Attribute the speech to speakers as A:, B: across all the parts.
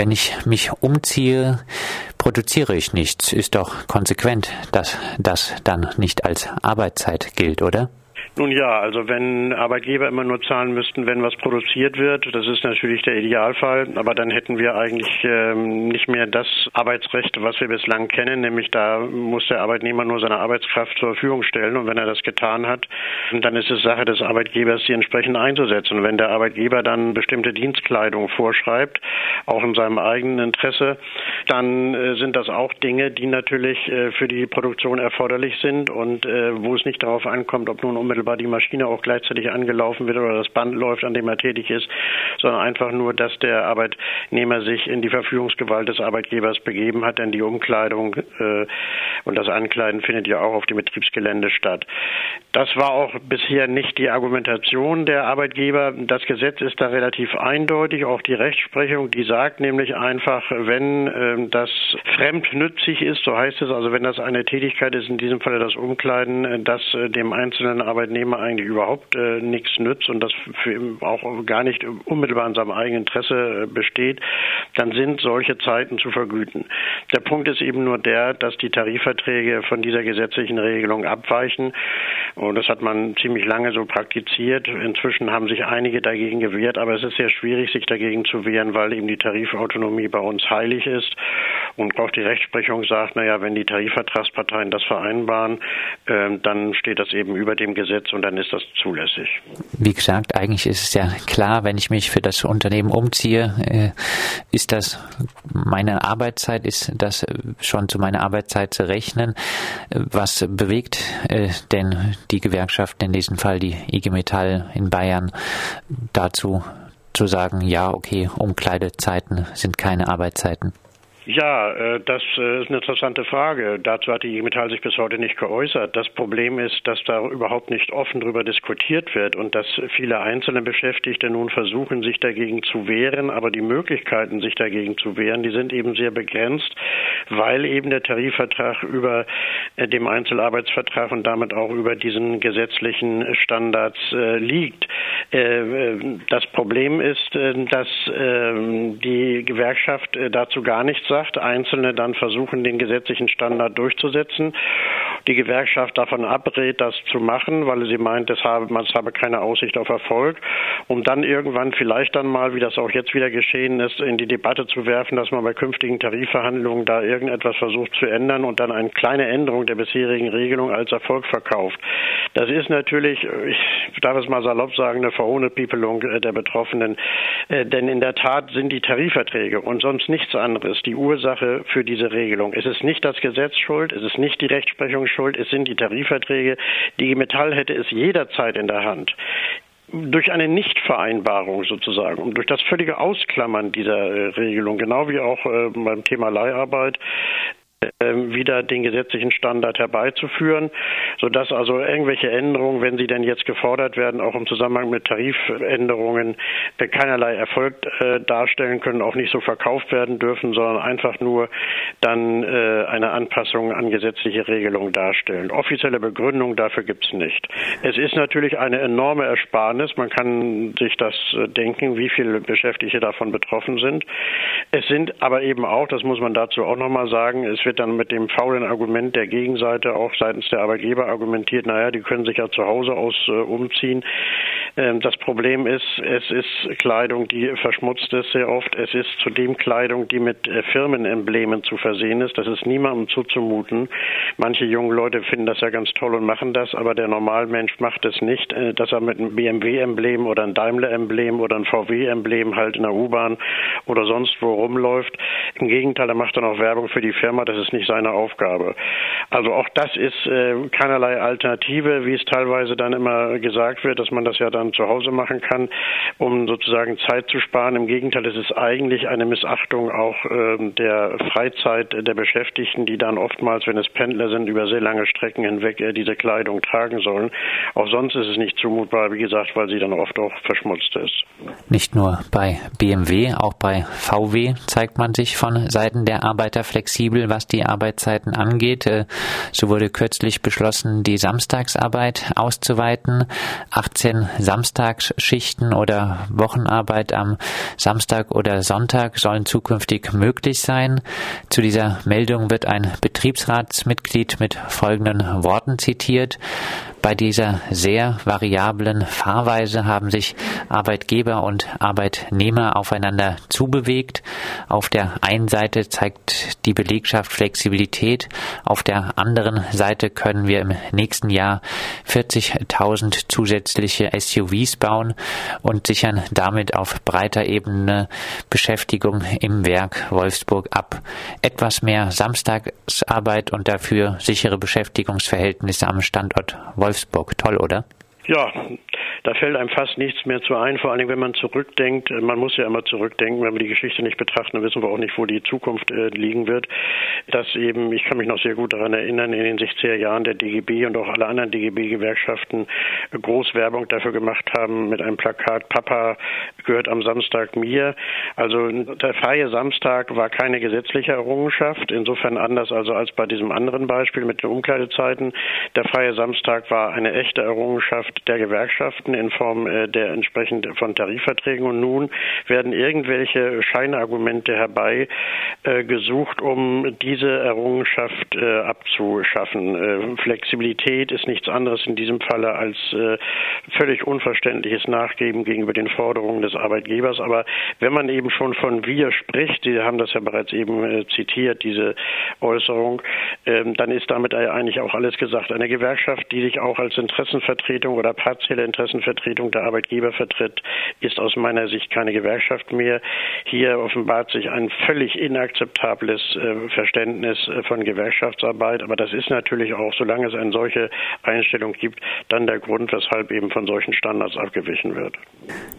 A: wenn ich mich umziehe, produziere ich nichts. Ist doch konsequent, dass das dann nicht als Arbeitszeit gilt, oder?
B: Nun ja, also wenn Arbeitgeber immer nur zahlen müssten, wenn was produziert wird, das ist natürlich der Idealfall, aber dann hätten wir eigentlich ähm, nicht mehr das Arbeitsrecht, was wir bislang kennen, nämlich da muss der Arbeitnehmer nur seine Arbeitskraft zur Verfügung stellen und wenn er das getan hat, dann ist es Sache des Arbeitgebers, sie entsprechend einzusetzen. Und wenn der Arbeitgeber dann bestimmte Dienstkleidung vorschreibt, auch in seinem eigenen Interesse, dann äh, sind das auch Dinge, die natürlich äh, für die Produktion erforderlich sind und äh, wo es nicht darauf ankommt, ob nun unmittelbar unmittelbar die Maschine auch gleichzeitig angelaufen wird oder das Band läuft, an dem er tätig ist, sondern einfach nur, dass der Arbeitnehmer sich in die Verfügungsgewalt des Arbeitgebers begeben hat, denn die Umkleidung äh, und das Ankleiden findet ja auch auf dem Betriebsgelände statt. Das war auch bisher nicht die Argumentation der Arbeitgeber. Das Gesetz ist da relativ eindeutig, auch die Rechtsprechung, die sagt nämlich einfach, wenn äh, das fremdnützig ist, so heißt es, also wenn das eine Tätigkeit ist, in diesem Falle das Umkleiden, äh, das äh, dem einzelnen Arbeitnehmer Arbeitnehmer eigentlich überhaupt äh, nichts nützt und das für ihn auch gar nicht unmittelbar in seinem eigenen Interesse äh, besteht, dann sind solche Zeiten zu vergüten. Der Punkt ist eben nur der, dass die Tarifverträge von dieser gesetzlichen Regelung abweichen und das hat man ziemlich lange so praktiziert. Inzwischen haben sich einige dagegen gewehrt, aber es ist sehr schwierig, sich dagegen zu wehren, weil eben die Tarifautonomie bei uns heilig ist und auch die Rechtsprechung sagt, naja, wenn die Tarifvertragsparteien das vereinbaren, äh, dann steht das eben über dem Gesetz und dann ist das zulässig.
A: Wie gesagt, eigentlich ist es ja klar, wenn ich mich für das Unternehmen umziehe, äh, ist das meine Arbeitszeit, ist das schon zu meiner Arbeitszeit zu rechnen. Was bewegt äh, denn die Gewerkschaft, in diesem Fall die IG Metall in Bayern, dazu zu sagen, ja, okay, Umkleidezeiten sind keine Arbeitszeiten?
B: Ja, äh, das äh, ist eine interessante Frage. Dazu hat die IG Metall sich bis heute nicht geäußert. Das Problem ist, dass da überhaupt nicht offen darüber diskutiert wird und dass viele einzelne Beschäftigte nun versuchen, sich dagegen zu wehren, aber die Möglichkeiten, sich dagegen zu wehren, die sind eben sehr begrenzt, weil eben der Tarifvertrag über äh, dem Einzelarbeitsvertrag und damit auch über diesen gesetzlichen Standards liegt. Das Problem ist, dass ähm, die Gewerkschaft dazu gar nichts sagt, Einzelne dann versuchen, den gesetzlichen Standard durchzusetzen. Die Gewerkschaft davon abrät, das zu machen, weil sie meint, es habe, es habe keine Aussicht auf Erfolg, um dann irgendwann vielleicht dann mal, wie das auch jetzt wieder geschehen ist, in die Debatte zu werfen, dass man bei künftigen Tarifverhandlungen da irgendetwas versucht zu ändern und dann eine kleine Änderung der bisherigen Regelung als Erfolg verkauft. Das ist natürlich, ich darf es mal salopp sagen, eine Verhohnepiepelung der Betroffenen, äh, denn in der Tat sind die Tarifverträge und sonst nichts anderes die Ursache für diese Regelung. Es ist nicht das Gesetz schuld, es ist nicht die Rechtsprechung schuld, es sind die Tarifverträge. Die Metall hätte es jederzeit in der Hand durch eine Nichtvereinbarung sozusagen und durch das völlige Ausklammern dieser äh, Regelung, genau wie auch äh, beim Thema Leiharbeit, wieder den gesetzlichen Standard herbeizuführen, sodass also irgendwelche Änderungen, wenn sie denn jetzt gefordert werden, auch im Zusammenhang mit Tarifänderungen keinerlei Erfolg äh, darstellen können, auch nicht so verkauft werden dürfen, sondern einfach nur dann äh, eine Anpassung an gesetzliche Regelungen darstellen. Offizielle Begründung dafür gibt es nicht. Es ist natürlich eine enorme Ersparnis. Man kann sich das äh, denken, wie viele Beschäftigte davon betroffen sind. Es sind aber eben auch, das muss man dazu auch nochmal sagen, es wird dann mit dem faulen Argument der Gegenseite auch seitens der Arbeitgeber argumentiert, naja, die können sich ja zu Hause aus äh, umziehen. Ähm, das Problem ist, es ist Kleidung, die verschmutzt ist sehr oft. Es ist zudem Kleidung, die mit äh, Firmenemblemen zu versehen ist. Das ist niemandem zuzumuten. Manche junge Leute finden das ja ganz toll und machen das, aber der Normalmensch macht es nicht, äh, dass er mit einem BMW-Emblem oder einem Daimler-Emblem oder einem VW-Emblem halt in der U-Bahn oder sonst wo rumläuft. Im Gegenteil, er macht dann auch Werbung für die Firma. Das ist nicht seine Aufgabe. Also auch das ist äh, keinerlei Alternative, wie es teilweise dann immer gesagt wird, dass man das ja dann zu Hause machen kann, um sozusagen Zeit zu sparen. Im Gegenteil, es ist eigentlich eine Missachtung auch äh, der Freizeit der Beschäftigten, die dann oftmals, wenn es Pendler sind, über sehr lange Strecken hinweg äh, diese Kleidung tragen sollen. Auch sonst ist es nicht zumutbar, wie gesagt, weil sie dann oft auch verschmutzt ist.
A: Nicht nur bei BMW, auch bei VW zeigt man sich von Seiten der Arbeiter flexibel, was die Arbeitszeiten angeht. Äh, so wurde kürzlich beschlossen, die Samstagsarbeit auszuweiten. 18 Samstagsschichten oder Wochenarbeit am Samstag oder Sonntag sollen zukünftig möglich sein. Zu dieser Meldung wird ein Betriebsratsmitglied mit folgenden Worten zitiert. Bei dieser sehr variablen Fahrweise haben sich Arbeitgeber und Arbeitnehmer aufeinander zubewegt. Auf der einen Seite zeigt die Belegschaft Flexibilität, auf der anderen Seite können wir im nächsten Jahr 40.000 zusätzliche SUVs bauen und sichern damit auf breiter Ebene Beschäftigung im Werk Wolfsburg ab. Etwas mehr Samstagsarbeit und dafür sichere Beschäftigungsverhältnisse am Standort Wolfsburg Wolfsburg. Toll, oder?
B: Ja, da fällt einem fast nichts mehr zu ein, vor allen Dingen, wenn man zurückdenkt. Man muss ja immer zurückdenken, wenn wir die Geschichte nicht betrachten, dann wissen wir auch nicht, wo die Zukunft äh, liegen wird. Dass eben, ich kann mich noch sehr gut daran erinnern, in den 60er Jahren der DGB und auch alle anderen DGB-Gewerkschaften groß Werbung dafür gemacht haben mit einem Plakat, Papa gehört am Samstag mir. Also der freie Samstag war keine gesetzliche Errungenschaft, insofern anders also als bei diesem anderen Beispiel mit den Umkleidezeiten. Der freie Samstag war eine echte Errungenschaft der Gewerkschaften in Form äh, der entsprechend von Tarifverträgen. Und nun werden irgendwelche Scheinargumente herbei äh, um diese Errungenschaft äh, abzuschaffen. Flexibilität ist nichts anderes in diesem Falle als völlig unverständliches Nachgeben gegenüber den Forderungen des Arbeitgebers. Aber wenn man eben schon von wir spricht, Sie haben das ja bereits eben zitiert, diese Äußerung, ähm, dann ist damit eigentlich auch alles gesagt. Eine Gewerkschaft, die sich auch als Interessenvertretung oder partielle Interessen Interessenvertretung der Arbeitgeber vertritt, ist aus meiner Sicht keine Gewerkschaft mehr. Hier offenbart sich ein völlig inakzeptables äh, Verständnis äh, von Gewerkschaftsarbeit. Aber das ist natürlich auch, solange es eine solche Einstellung gibt, dann der Grund, weshalb eben von solchen Standards abgewichen wird.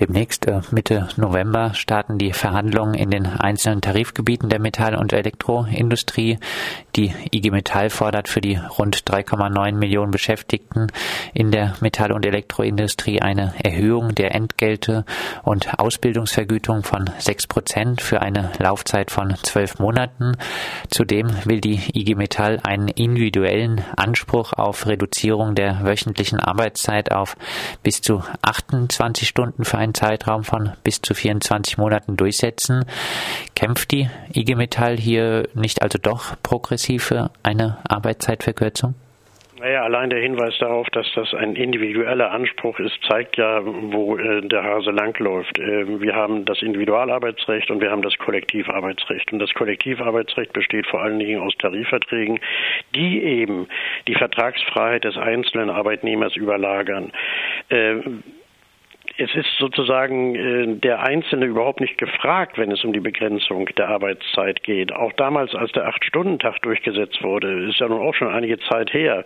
A: Demnächst äh, Mitte November starten die Verhandlungen in den einzelnen Tarifgebieten der Metall- und Elektroindustrie. Die IG Metall fordert für die rund 3,9 Millionen Beschäftigten in der Metall- und Elektroindustrie Industrie eine Erhöhung der Entgelte und Ausbildungsvergütung von sechs Prozent für eine Laufzeit von zwölf Monaten. Zudem will die IG Metall einen individuellen Anspruch auf Reduzierung der wöchentlichen Arbeitszeit auf bis zu 28 Stunden für einen Zeitraum von bis zu 24 Monaten durchsetzen. Kämpft die IG Metall hier nicht also doch progressiv für eine Arbeitszeitverkürzung?
B: Naja, allein der Hinweis darauf, dass das ein individueller Anspruch ist, zeigt ja, wo äh, der Hase langläuft. Äh, wir haben das Individualarbeitsrecht und wir haben das Kollektivarbeitsrecht. Und das Kollektivarbeitsrecht besteht vor allen Dingen aus Tarifverträgen, die eben die Vertragsfreiheit des einzelnen Arbeitnehmers überlagern. Äh, es ist sozusagen äh, der Einzelne überhaupt nicht gefragt, wenn es um die Begrenzung der Arbeitszeit geht. Auch damals, als der Acht-Stunden-Tag durchgesetzt wurde, ist ja nun auch schon einige Zeit her,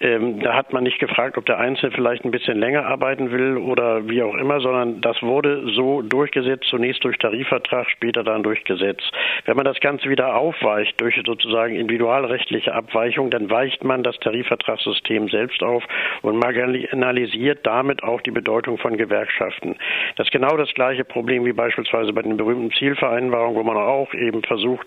B: ähm, da hat man nicht gefragt, ob der Einzelne vielleicht ein bisschen länger arbeiten will oder wie auch immer, sondern das wurde so durchgesetzt, zunächst durch Tarifvertrag, später dann durch Gesetz. Wenn man das Ganze wieder aufweicht durch sozusagen individualrechtliche Abweichung, dann weicht man das Tarifvertragssystem selbst auf und marginalisiert damit auch die Bedeutung von Gewerkschaften Gewerkschaften. Das ist genau das gleiche Problem wie beispielsweise bei den berühmten Zielvereinbarungen, wo man auch eben versucht,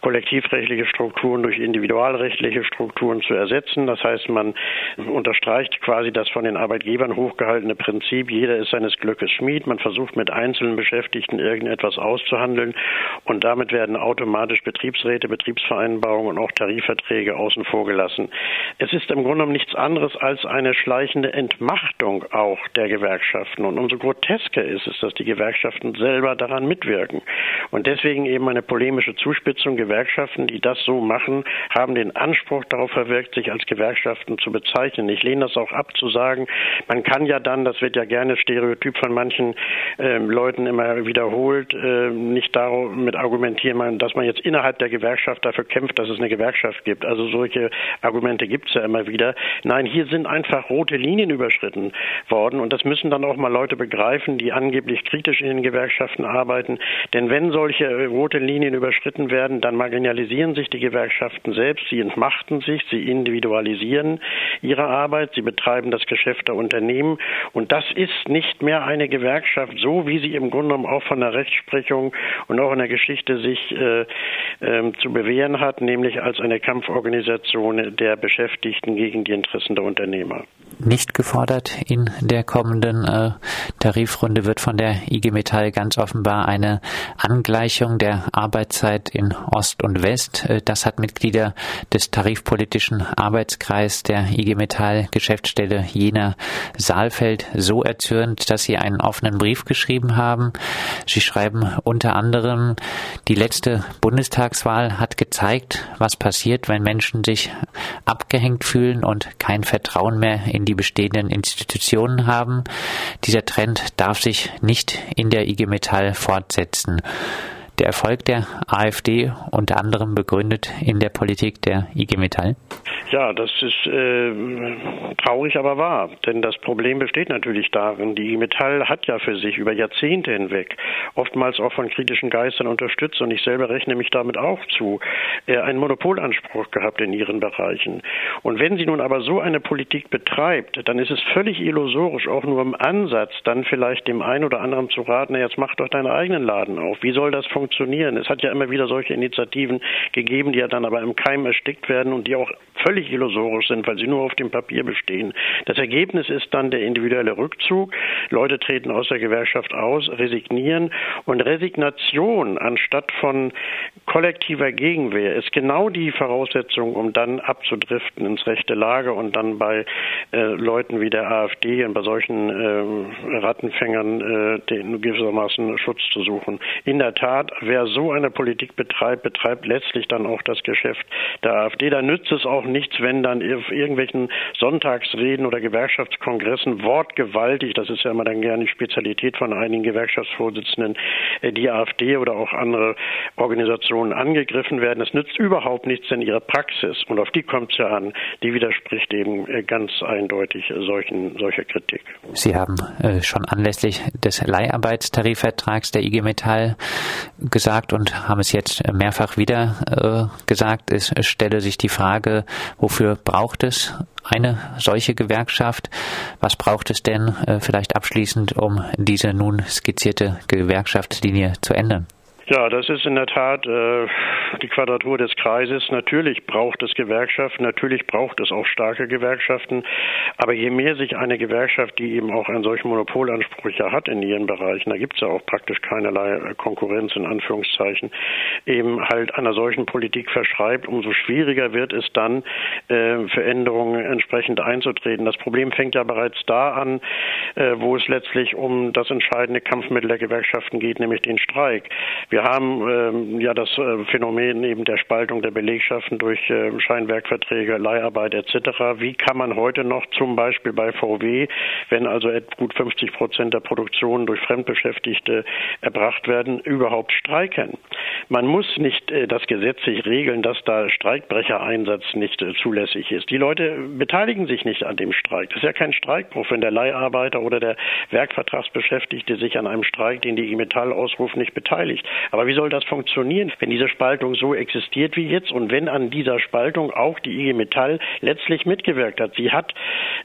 B: kollektivrechtliche Strukturen durch individualrechtliche Strukturen zu ersetzen. Das heißt, man unterstreicht quasi das von den Arbeitgebern hochgehaltene Prinzip, jeder ist seines Glückes Schmied. Man versucht mit einzelnen Beschäftigten irgendetwas auszuhandeln und damit werden automatisch Betriebsräte, Betriebsvereinbarungen und auch Tarifverträge außen vor gelassen. Es ist im Grunde nichts anderes als eine schleichende Entmachtung auch der Gewerkschaften. Und umso grotesker ist es, dass die Gewerkschaften selber daran mitwirken. Und deswegen eben eine polemische Zuspitzung. Gewerkschaften, die das so machen, haben den Anspruch darauf verwirkt, sich als Gewerkschaften zu bezeichnen. Ich lehne das auch ab zu sagen, man kann ja dann, das wird ja gerne stereotyp von manchen äh, Leuten immer wiederholt, äh, nicht damit argumentieren, dass man jetzt innerhalb der Gewerkschaft dafür kämpft, dass es eine Gewerkschaft gibt. Also solche Argumente gibt es ja immer wieder. Nein, hier sind einfach rote Linien überschritten worden und das müssen dann auch mal Leute begreifen, die angeblich kritisch in den Gewerkschaften arbeiten. Denn wenn solche rote Linien überschritten werden, dann marginalisieren sich die Gewerkschaften selbst, sie entmachten sich, sie individualisieren ihre Arbeit, sie betreiben das Geschäft der Unternehmen. Und das ist nicht mehr eine Gewerkschaft, so wie sie im Grunde genommen auch von der Rechtsprechung und auch in der Geschichte sich äh, äh, zu bewähren hat, nämlich als eine Kampforganisation der Beschäftigten gegen die Interessen der Unternehmer.
A: Nicht gefordert in der kommenden äh, Tarifrunde wird von der IG Metall ganz offenbar eine Angleichung der Arbeitszeit in Ost und West. Äh, das hat Mitglieder des tarifpolitischen Arbeitskreis der IG Metall Geschäftsstelle Jena Saalfeld so erzürnt, dass sie einen offenen Brief geschrieben haben. Sie schreiben unter anderem, die letzte Bundestagswahl hat gezeigt, was passiert, wenn Menschen sich abgehängt fühlen und kein Vertrauen mehr in die bestehenden Institutionen haben. Dieser Trend darf sich nicht in der IG Metall fortsetzen. Der Erfolg der AfD unter anderem begründet in der Politik der IG Metall?
B: Ja, das ist äh, traurig, aber wahr. Denn das Problem besteht natürlich darin, die Metall hat ja für sich über Jahrzehnte hinweg, oftmals auch von kritischen Geistern unterstützt, und ich selber rechne mich damit auch zu, äh, einen Monopolanspruch gehabt in ihren Bereichen. Und wenn sie nun aber so eine Politik betreibt, dann ist es völlig illusorisch, auch nur im Ansatz, dann vielleicht dem einen oder anderen zu raten, jetzt mach doch deinen eigenen Laden auf. Wie soll das funktionieren? Es hat ja immer wieder solche Initiativen gegeben, die ja dann aber im Keim erstickt werden und die auch völlig völlig illusorisch sind, weil sie nur auf dem Papier bestehen. Das Ergebnis ist dann der individuelle Rückzug. Leute treten aus der Gewerkschaft aus, resignieren und Resignation anstatt von kollektiver Gegenwehr ist genau die Voraussetzung, um dann abzudriften ins rechte Lager und dann bei äh, Leuten wie der AfD und bei solchen äh, Rattenfängern äh, den gewissermaßen Schutz zu suchen. In der Tat, wer so eine Politik betreibt, betreibt letztlich dann auch das Geschäft der AfD. Da nützt es auch nicht, nichts, wenn dann auf irgendwelchen Sonntagsreden oder Gewerkschaftskongressen wortgewaltig, das ist ja immer dann gerne die Spezialität von einigen Gewerkschaftsvorsitzenden, äh, die AfD oder auch andere Organisationen angegriffen werden. Es nützt überhaupt nichts, denn ihre Praxis, und auf die kommt es ja an, die widerspricht eben äh, ganz eindeutig solchen, solcher Kritik.
A: Sie haben äh, schon anlässlich des Leiharbeitstarifvertrags der IG Metall gesagt und haben es jetzt mehrfach wieder gesagt, es stelle sich die Frage, Wofür braucht es eine solche Gewerkschaft? Was braucht es denn äh, vielleicht abschließend, um diese nun skizzierte Gewerkschaftslinie zu ändern?
B: Ja, das ist in der Tat äh, die Quadratur des Kreises. Natürlich braucht es Gewerkschaften, natürlich braucht es auch starke Gewerkschaften. Aber je mehr sich eine Gewerkschaft, die eben auch einen solchen Monopolanspruch ja hat in ihren Bereichen, da gibt es ja auch praktisch keinerlei äh, Konkurrenz in Anführungszeichen, eben halt einer solchen Politik verschreibt, umso schwieriger wird es dann, äh, Veränderungen entsprechend einzutreten. Das Problem fängt ja bereits da an, äh, wo es letztlich um das entscheidende Kampfmittel der Gewerkschaften geht, nämlich den Streik. Wir wir haben ähm, ja das äh, Phänomen eben der Spaltung der Belegschaften durch äh, Scheinwerkverträge, Leiharbeit etc. Wie kann man heute noch zum Beispiel bei VW, wenn also gut 50 Prozent der Produktion durch Fremdbeschäftigte erbracht werden, überhaupt streiken? Man muss nicht äh, das gesetzlich regeln, dass da Streikbrechereinsatz nicht äh, zulässig ist. Die Leute beteiligen sich nicht an dem Streik. Das ist ja kein Streikbruch, wenn der Leiharbeiter oder der Werkvertragsbeschäftigte sich an einem Streik, den die IG Metall ausruft, nicht beteiligt. Aber wie soll das funktionieren, wenn diese Spaltung so existiert wie jetzt und wenn an dieser Spaltung auch die IG Metall letztlich mitgewirkt hat? Sie hat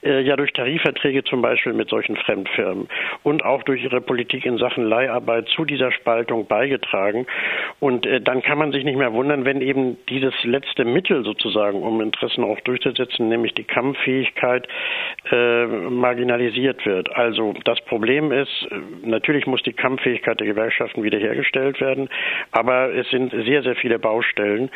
B: äh, ja durch Tarifverträge zum Beispiel mit solchen Fremdfirmen und auch durch ihre Politik in Sachen Leiharbeit zu dieser Spaltung beigetragen. Und äh, dann kann man sich nicht mehr wundern, wenn eben dieses letzte Mittel sozusagen, um Interessen auch durchzusetzen, nämlich die Kampffähigkeit, äh, marginalisiert wird. Also das Problem ist, äh, natürlich muss die Kampffähigkeit der Gewerkschaften wiederhergestellt werden werden. Aber es sind sehr, sehr viele Baustellen.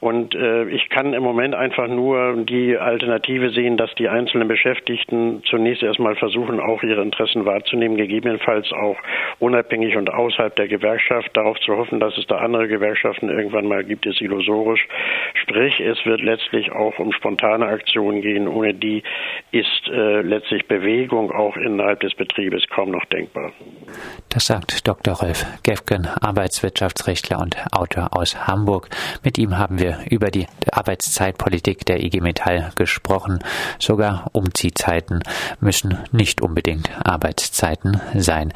B: Und äh, ich kann im Moment einfach nur die Alternative sehen, dass die einzelnen Beschäftigten zunächst erstmal versuchen, auch ihre Interessen wahrzunehmen, gegebenenfalls auch unabhängig und außerhalb der Gewerkschaft. Darauf zu hoffen, dass es da andere Gewerkschaften irgendwann mal gibt, ist illusorisch. Sprich, es wird letztlich auch um spontane Aktionen gehen, ohne die ist äh, letztlich Bewegung auch innerhalb des Betriebes kaum noch denkbar.
A: Das sagt Dr. Rolf Gefgen, Arbeitswirtschaftsrechtler und Autor aus Hamburg. Mit ihm haben wir über die Arbeitszeitpolitik der IG Metall gesprochen. Sogar Umziehzeiten müssen nicht unbedingt Arbeitszeiten sein.